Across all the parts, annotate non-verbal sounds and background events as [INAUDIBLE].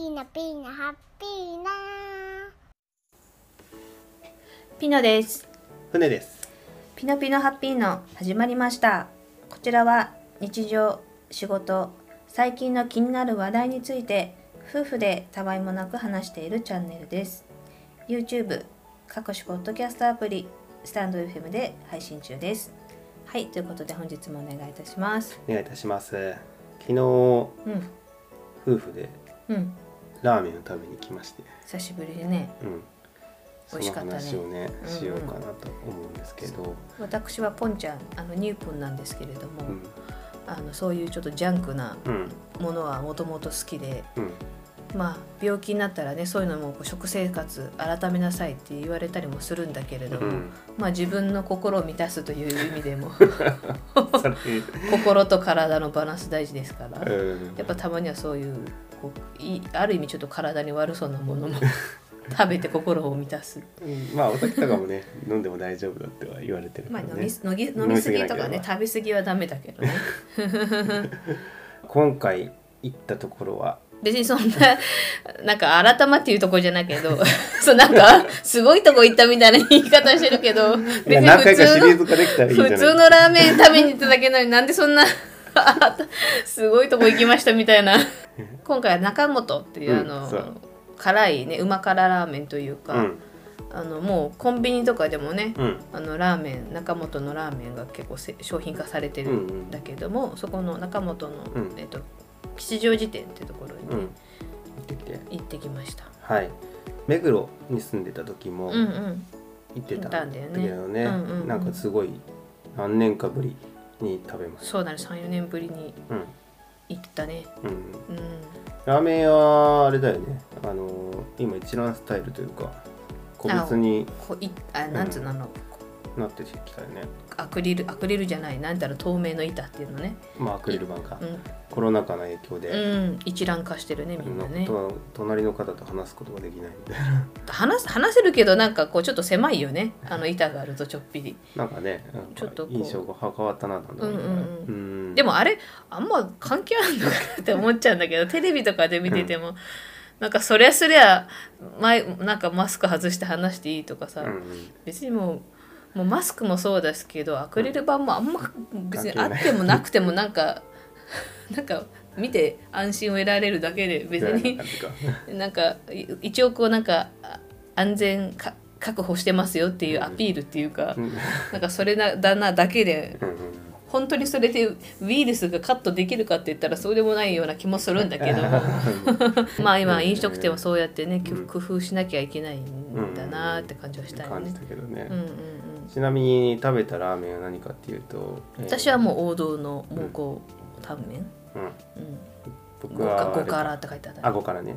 ーナピーナハッピーなピノです。船です。ピノピノハッピーの始まりました。こちらは日常仕事最近の気になる話題について夫婦でたわいもなく話しているチャンネルです。YouTube 各種ポッドキャストアプリスタンド FM で配信中です。はいということで本日もお願いいたします。お願いいたします。昨日うん。夫婦でうんラーメンを食べに来まして。久しぶりでね。うん。美味しかったね。その話をねうんうん。しようかなと思うんですけど、私はポンちゃんあのニューポンなんですけれども、うん。あのそういうちょっとジャンクなうん。ものはもともと好きでうん。まあ病気になったらねそういうのも食生活改めなさいって言われたりもするんだけれども、うん。まあ自分の心を満たすという意味でも [LAUGHS] [LAUGHS] 心と体のバランス大事ですから、うん。やっぱたまにはそういうこういある意味ちょっと体に悪そうなものも [LAUGHS] 食べて心を満たす、うん。まあお酒とかもね飲んでも大丈夫だっては言われてるまあ、飲み飲み飲みすぎとかね食べ過ぎはダメだけどね。[LAUGHS] 今回行ったところは？別にそんななんか改まっていうとこじゃないけど [LAUGHS] そうなんかすごいとこ行ったみたいな言い方してるけど別に普通の普通のラーメン食べに行っただけなのになんでそんなすごいとこ行きましたみたいな今回は中本っていうあの、う。辛いねうま辛ラーメンというか、うん。あのもうコンビニとかでもね、うん。あのラーメン中本のラーメンが結構せ商品化されてるんだけども、そこの中本の、うん。えっと吉祥寺店っていうところにね、うん行ってきて。行ってきました。はい。目黒に住んでた時もうんうん。行ってたんだけどね。うんうんうん。なんかすごい何年かぶりに食べました。そうだね、三四年ぶりにうん行ったね。うんうん。ラーメンはあれだよねあの今一覧スタイルというか個別にこいあなんつうの、あのなってきたよね。アクリルアクリルじゃないなんだろう透明の板っていうのね。まあアクリル板か。うん。コロナ禍の影響で、うん、一覧化してるねみんなね。と隣の方と話すことができないみたいな。[LAUGHS] 話す話せるけどなんかこうちょっと狭いよね。あの板があるとちょっぴり。なんかねちょっと印象が変わったななんて思うんうん。うん。でもあれあんま関係あるのかって思っちゃうんだけど [LAUGHS] テレビとかで見てても、なんかそりゃすりゃ前なんかマスク外して話していいとかさ、うんうん。別にもうもうマスクもそうですけどアクリル板もあんま別にあってもなくてもなんかなんか見て安心を得られるだけで別に [LAUGHS] なんかい一応こうなんかあ安全か確保してますよっていうアピールっていうか、うん。なんかそれなだなだけでうんうん。本当にそれでウイルスがカットできるかって言ったらそうでもないような気もするんだけど。[LAUGHS] まあ今飲食店はそうやってねうん。工夫しなきゃいけないんだなって感じはしたよね。感じ。たけどね、うんうんうん、ちなみに食べたラーメンは何かっていうと、えー私はもう王道の蒙古タンメン、うん、うん、僕五かは五辛って書いてあったあ五辛ね、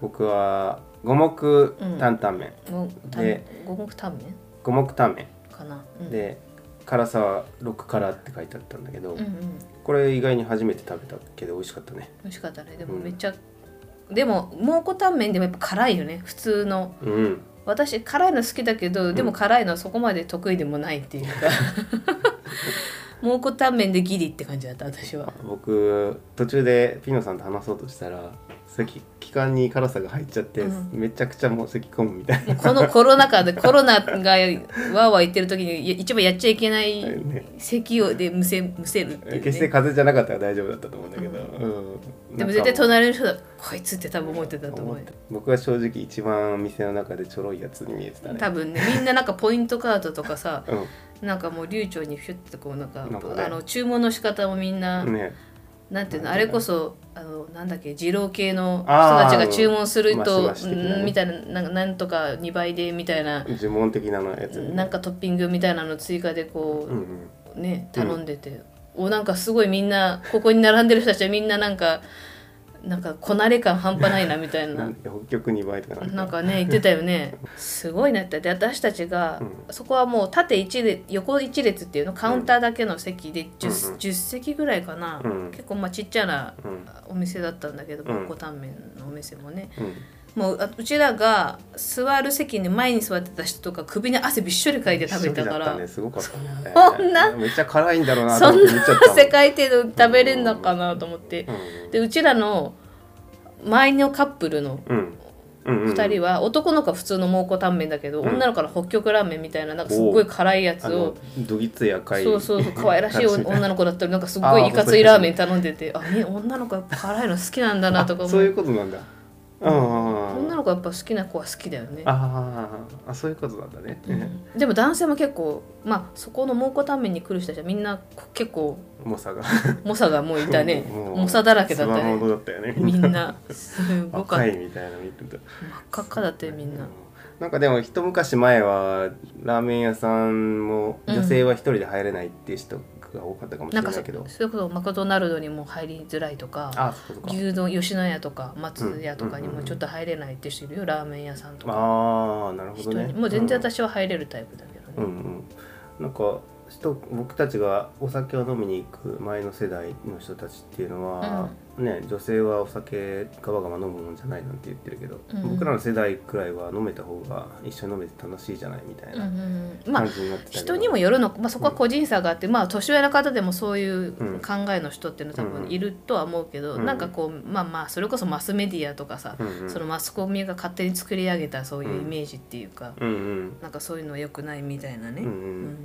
僕は五目担々麺、で五目タンメン五目タンメかな、で辛さは六辛って書いてあったんだけど、これ意外に初めて食べたけど美味しかったね。美味しかったね。でもうん。めっちゃ、でも蒙古タンメンでもやっぱ辛いよね。普通の。うん。私辛いの好きだけどでも辛いのはそこまで得意でもないっていうか蒙古タンメンでギリって感じだった私は。僕途中でピノさんと話そうとしたら咳気管に辛さが入っちゃって、うん。めちゃくちゃもう咳込むみたいもうこのコロナ禍でコロナがわーわー言ってる時にい一番やっちゃいけない咳をでむせむせるっていう、ね、決して風邪じゃなかったら大丈夫だったと思うんだけど、うん。でも絶対隣の人だこいつって多分思ってたと思う。よ僕は正直一番店の中でちょろいやつに見えてたね。多分ねみんななんかポイントカードとかさうなんかもう流暢にフュッてこうなんかね。あの注文の仕方もみんな、んね。なんていうのあなんていうのれこそあのなんだっけ二郎系の人たちが注文すると、ね。うんみたいななんかなんとか2倍でみたいな、呪文的なのやつ。なんかトッピングみたいなの追加でこうんう、ね頼んでて、おなんかすごいみんなここに並んでる人たちはみんななんかなんかこなれ感半端ないなみたいうん、な。[LAUGHS] 北極2倍とかなんか。ね言ってたよね。すごいなって。で私たちが、うそこはもう縦一列横一列っていうの？カウンターだけの席で 10,、うんうん。10席ぐらいかな、うん。結構まあちっちゃなうん。お店だったんだけどうん。蒙古タンメンのお店もね、うんもうあうちらが座る席に前に座ってた人とか首に汗びっしょりかいて食べたから。一人だったねすごかったね。そんなめっちゃ辛いんだろうなって見ちゃったもんな世界程度食べれんのかなと思って。うん。でうちらの前のカップルのうん。うん。うん。2人は男の子は普通の蒙古タンメンだけど、うん。女の子は北極ラーメンみたいななんかすっごい辛いやつあをのどぎつい赤い。そうそうそう可愛らしい女の子だったら [LAUGHS] なんかすっごいいかついラーメン頼んでてあみ女の子やっぱ辛いの好きなんだなとかそういうことなんだ。あ女の子やっぱ好きな子は好きだよね。あああそういうことなんだね、うん。でも男性も結構まあそこの蒙古タンメンに来る人たちはみんな結構重さが。猛者がもういたね。[LAUGHS] 猛者だらけだったね。だったよね。みんな。[LAUGHS] すごかった。いみたいなの見てた。赤っかだってみんな。なんかでも一昔前はラーメン屋さんも女性は一人で入れないっていう人が多かったかもしなんかそれないけど、それこそマクドナルドにも入りづらいとかあそうか牛丼吉野家とか松屋とかにもちょっと入れないって人いるよラーメン屋さんとか。ああなるほ人どね。にもう全然私は入れるタイプだけどね。うんうん。なんか人僕たちがお酒を飲みに行く前の世代の人たちっていうのは、ね女性はお酒ガバガバ飲むもんじゃないなんて言ってるけど、うん。僕らの世代くらいは飲めた方が一緒に飲めて楽しいじゃないみたいうんうなんうん。まあ感じになってたけど、人にもよるの、まあ、そこは個人差があって、まあ年上の方でもそういううん考えの人っていうのは多分いるとは思うけど、うん。なんかこうまあまあそれこそマスメディアとかさ、うんうん。そのマスコミが勝手に作り上げたそういうイメージっていうか、うんうん。なんかそういうのは良くないみたいなね。うんうんうん。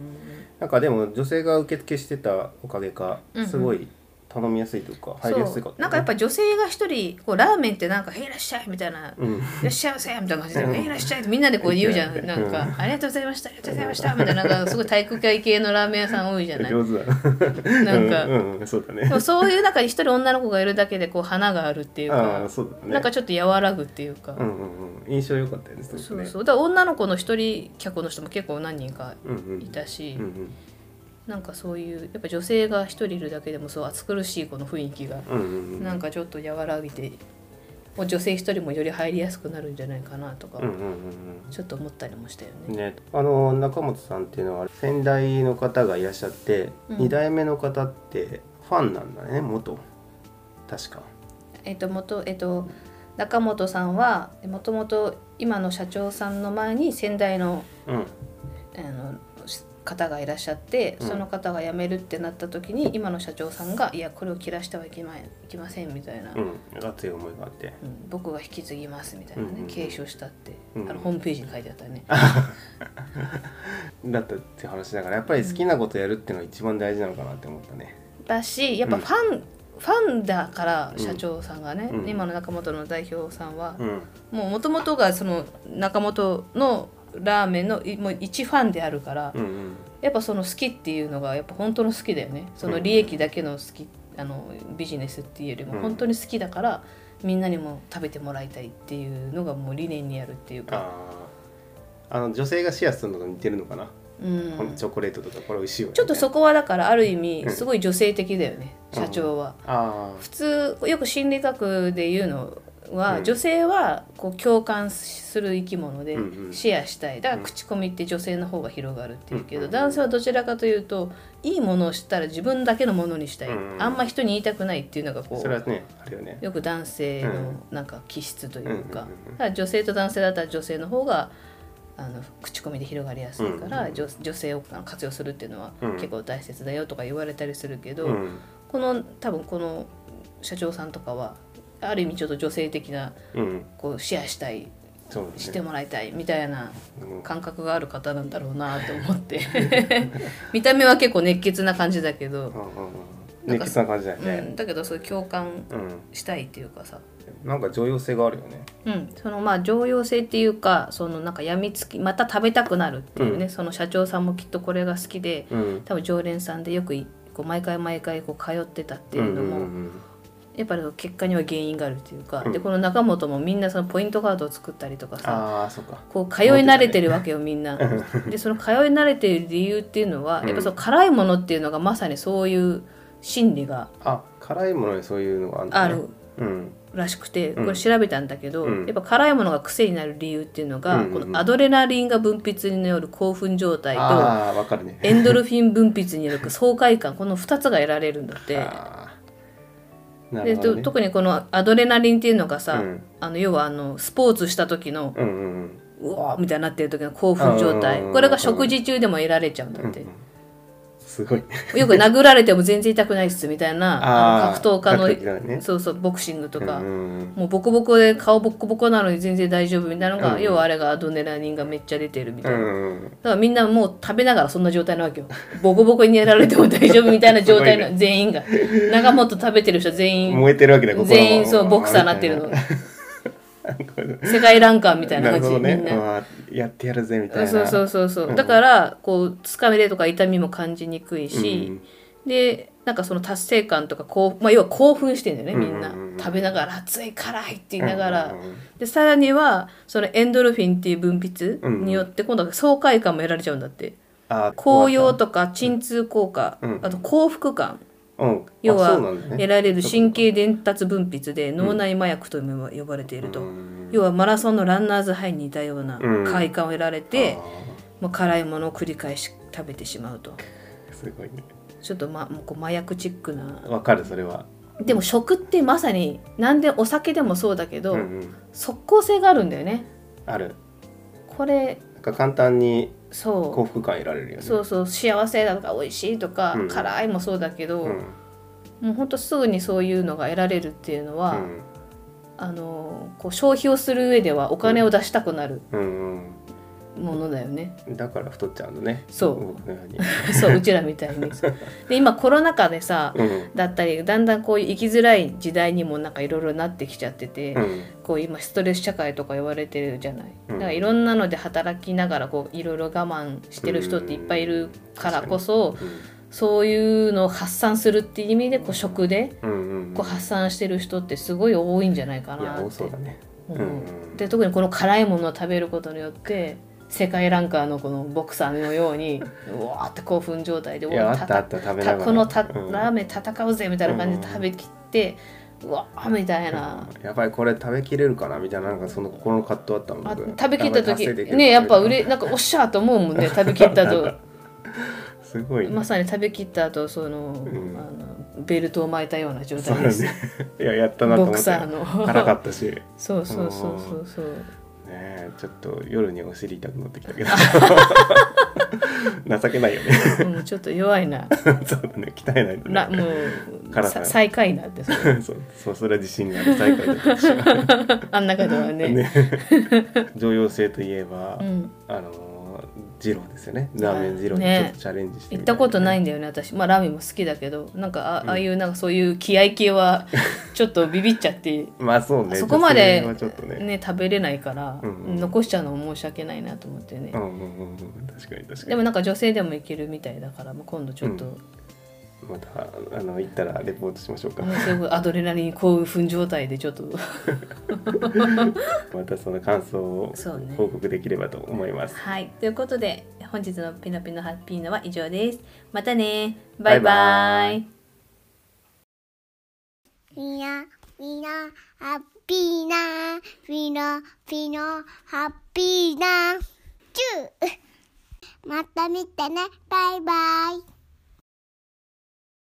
なんかでも女性が受付してたおかげかうんうん。すごい頼みやすいというか入りやすいかなんかやっぱ女性が一人こうラーメンってなんか「へいいらっしゃい」みたいな「うん。いらっしゃいませ」みたいな感じで「うん。へいいらっしゃい」ってみんなでこう言うじゃん。うん。なんか「ありがとうございましたありがとうございました」みたいななんかすごい体育会系のラーメン屋さん多いじゃない。上手だ。なんか。うんうん、そうだね。でもそういう中に一人女の子がいるだけでこう花があるっていうあかあそうだね。なんかちょっと和らぐっていうか、うんうんうん。印象良かったよね。そうそう。だから女の子の一人客の人も結構何人かうんうん。いたし、うんうんなんかそういうやっぱ女性が一人いるだけでもそう暑苦しいこの雰囲気がなんかちょっと和らぎてもう女性一人もより入りやすくなるんじゃないかなとか、ちょっと思ったりもしたようんね。ねあの中本さんっていうのは先代の方がいらっしゃって、うん。二代目の方ってファンなんだね元。確か。えっと元えっと中本さんはもともと今の社長さんの前に先代のうん。あの方がいらっしゃって、うん。その方が辞めるってなった時に今の社長さんが「いやこれを切らしてはいけまいけません」みたいな、うん。熱い思いがあって。うん。僕が引き継ぎますみたいなね、うんうんうん。継承したって、うんあのホームページに書いてあったね。[LAUGHS] だったって話だからやっぱり好きなことやるっていうのが一番大事なのかなって思ったね。だしやっぱファン、ファンだから社長さんがね、うん。今の中本の代表さんは、うん。もうもともとがその中本のラーメンのいもう一ファンであるから、うんうん。やっぱその好きっていうのがやっぱ本当の好きだよね。その利益だけの好き、あのビジネスっていうよりもうん。本当に好きだから、みんなにも食べてもらいたいっていうのがもう理念にあるっていうか、あの女性がシェアするのと似てるのかな、うん。このチョコレートとかこれ美味しいよね。ちょっとそこはだからある意味うん。すごい女性的だよね、社長は。あ普通よく心理学で言うのは、うん。女性はこう共感する生き物でシェアしたい。だから口コミって女性の方が広がるっていうけど、うん男性はどちらかというといいものを知ったら自分だけのものにしたい、うんあんま人に言いたくないっていうのがあこうそれはねあるよね。よく男性うのなんか気質というか,、だから女性と男性だったら女性の方があの口コミで広がりやすいから、女女性を活用するっていうのはうん。結構大切だよとか言われたりするけど、うん。この多分この社長さんとかはある意味ちょっと女性的なうん。こうシェアしたいね。してもらいたいみたいなうん。感覚がある方なんだろうなと思って。[LAUGHS] 見た目は結構熱血な感じだけど、うんうん熱血な感じだようん、ねだけどそういう共感うん。したいっていうかさ、なんか常用性があるよね。うん、そのまあ常用性っていうかそのなんかやみつきまた食べたくなるっていうね、うん。その社長さんもきっとこれが好きでうん。多分常連さんでよくいこう毎回毎回こう通ってたっていうのも、んんんやっぱり結果には原因があるっていうか、うん。でこの中本もみんなそのポイントカードを作ったりとかさああそっか。こう通い慣れてるわけよみんな。でその通い慣れてる理由っていうのは、うん。やっぱその辛いものっていうのがまさにそういう心理があ辛いものにそういうのがあるね。あるうん。らしくてうん。これ調べたんだけど、うん。やっぱ辛いものが癖になる理由っていうのが、うんうんうん。このアドレナリンが分泌による興奮状態とああわかるね。エンドルフィン分泌による爽快感この2つが得られるんだって。あーなで特にこのアドレナリンっていうのがさ、うん。あの要はあのスポーツした時のうんうんうわーみたいになってる時の興奮状態。うんこれが食事中でも得られちゃうんだって、うんうんすごい。ね [LAUGHS] よく殴られても全然痛くないっすみたいな格闘家のね。そうそうボクシングとか、うんもうボコボコで顔ボッコボコなのに全然大丈夫みたいなのが、うん。要はあれがアドネラリンがめっちゃ出てるみたいな、だうんからみんなもう食べながらそんな状態なわけよ。ボコボコにやられても大丈夫みたいな状態の全員が。長本食べてる人全員。燃えてるわけだ全員そうボクサーになってるの世界ランカーみたいな感じ、ほどね。みんな。まあやってやるぜみたいな。そうそうそうそう、うん。だからこうつかみでとか痛みも感じにくいし、うん。でなんかその達成感とかこう、まあ、要は興奮してんだよねみんな、うん。うんうん食べながら熱い辛いって言いながら、うん。うんうんでさらにはそのエンドルフィンっていう分泌によって今度は爽快感も得られちゃうんだって。あ高揚とか鎮痛効果、うん。あと幸福感うん。要は得られる神経伝達分泌で脳内麻薬とも呼ばれていると、うん。要はマラソンのランナーズハイに似たようなうん。快感を得られて、う辛いものを繰り返し食べてしまうと。ーすごいね。ちょっと、ま、もうこう麻薬チックな。わかるそれは。でも食ってまさになんでお酒でもそうだけど、うんうん。即効性があるんだよね。ある。これなんか簡単にそう。幸福感得られるよね。そうそう幸せだとか美味しいとか、うん。辛いもそうだけど、うん。もうほんとすぐにそういうのが得られるっていうのは、うん。あのこう消費をする上ではお金を出したくなる。うんものだよね、うんだから太っちゃうのね。そう。[LAUGHS] そううちらみたいに。で今コロナ禍でさ、うん。だったりだんだんこういう生きづらい時代にもなんかいろいろなってきちゃってて、うん。こう今ストレス社会とか言われてるじゃない、うん。だからいろんなので働きながらこういろいろ我慢してる人っていっぱいいるからこそ、そういうのを発散するっていう意味でこう食でこう発散してる人ってすごい多いんじゃないかなって。そうだね。うんうん。で特にこの辛いものを食べることによって世界ランカーのこのボクサーのようにうわーって興奮状態でこのた、うん。ラーメン戦うぜみたいな感じで食べきって、うわーみたいな。やばいこれ食べきれるかなみたいななんかその心の葛藤あったもん食べきった時ねやっぱうみたいれなんかおっしゃーと思うもんね食べきったとな [LAUGHS] すごいね。まさに食べきった後その,、ん。あのベルトを巻いたような状態です、ね。[LAUGHS] いややったなとボク思って。サーの。辛かったし。ね [LAUGHS] そうそうそうそうそうえちょっと夜にお尻痛くなってきたけど。[LAUGHS] 情けないよね。もうちょっと弱いな。[LAUGHS] そうだね。鍛えないとね。らもう最下位になって [LAUGHS] そうそうそれは自信がある。最下位だったしあん中ではね。ね。常用性といえば、うん、あの二郎ですよね。ラーメン二郎にちねょっとチャレンジして行ったことないんだだよね私。まあラーメンも好きだけどなんかあ,、ああいうなんかそういう気合系はちょっとビビっちゃって。[LAUGHS] まあそうね。そこまでね。ね食べれないから、うんうん残しちゃうのも申し訳ないなと思ってね、うんうんうんうん。確かに確かに。でもなんか女性でもいけるみたいだから、まあ、今度ちょっと、またあの行ったらレポートしましょうか、もうすごいアドレナリン興奮状態でちょっと。[LAUGHS] またその感想をそうね。報告できればと思います。はい。ということで本日の「ピノピノハッピーノ」は以上です。またね。バイバイ。みんな、みんな、ハッピーな、ピノ、ピノ、ハッピーな、チュー。[LAUGHS] また見てね、バイバイ。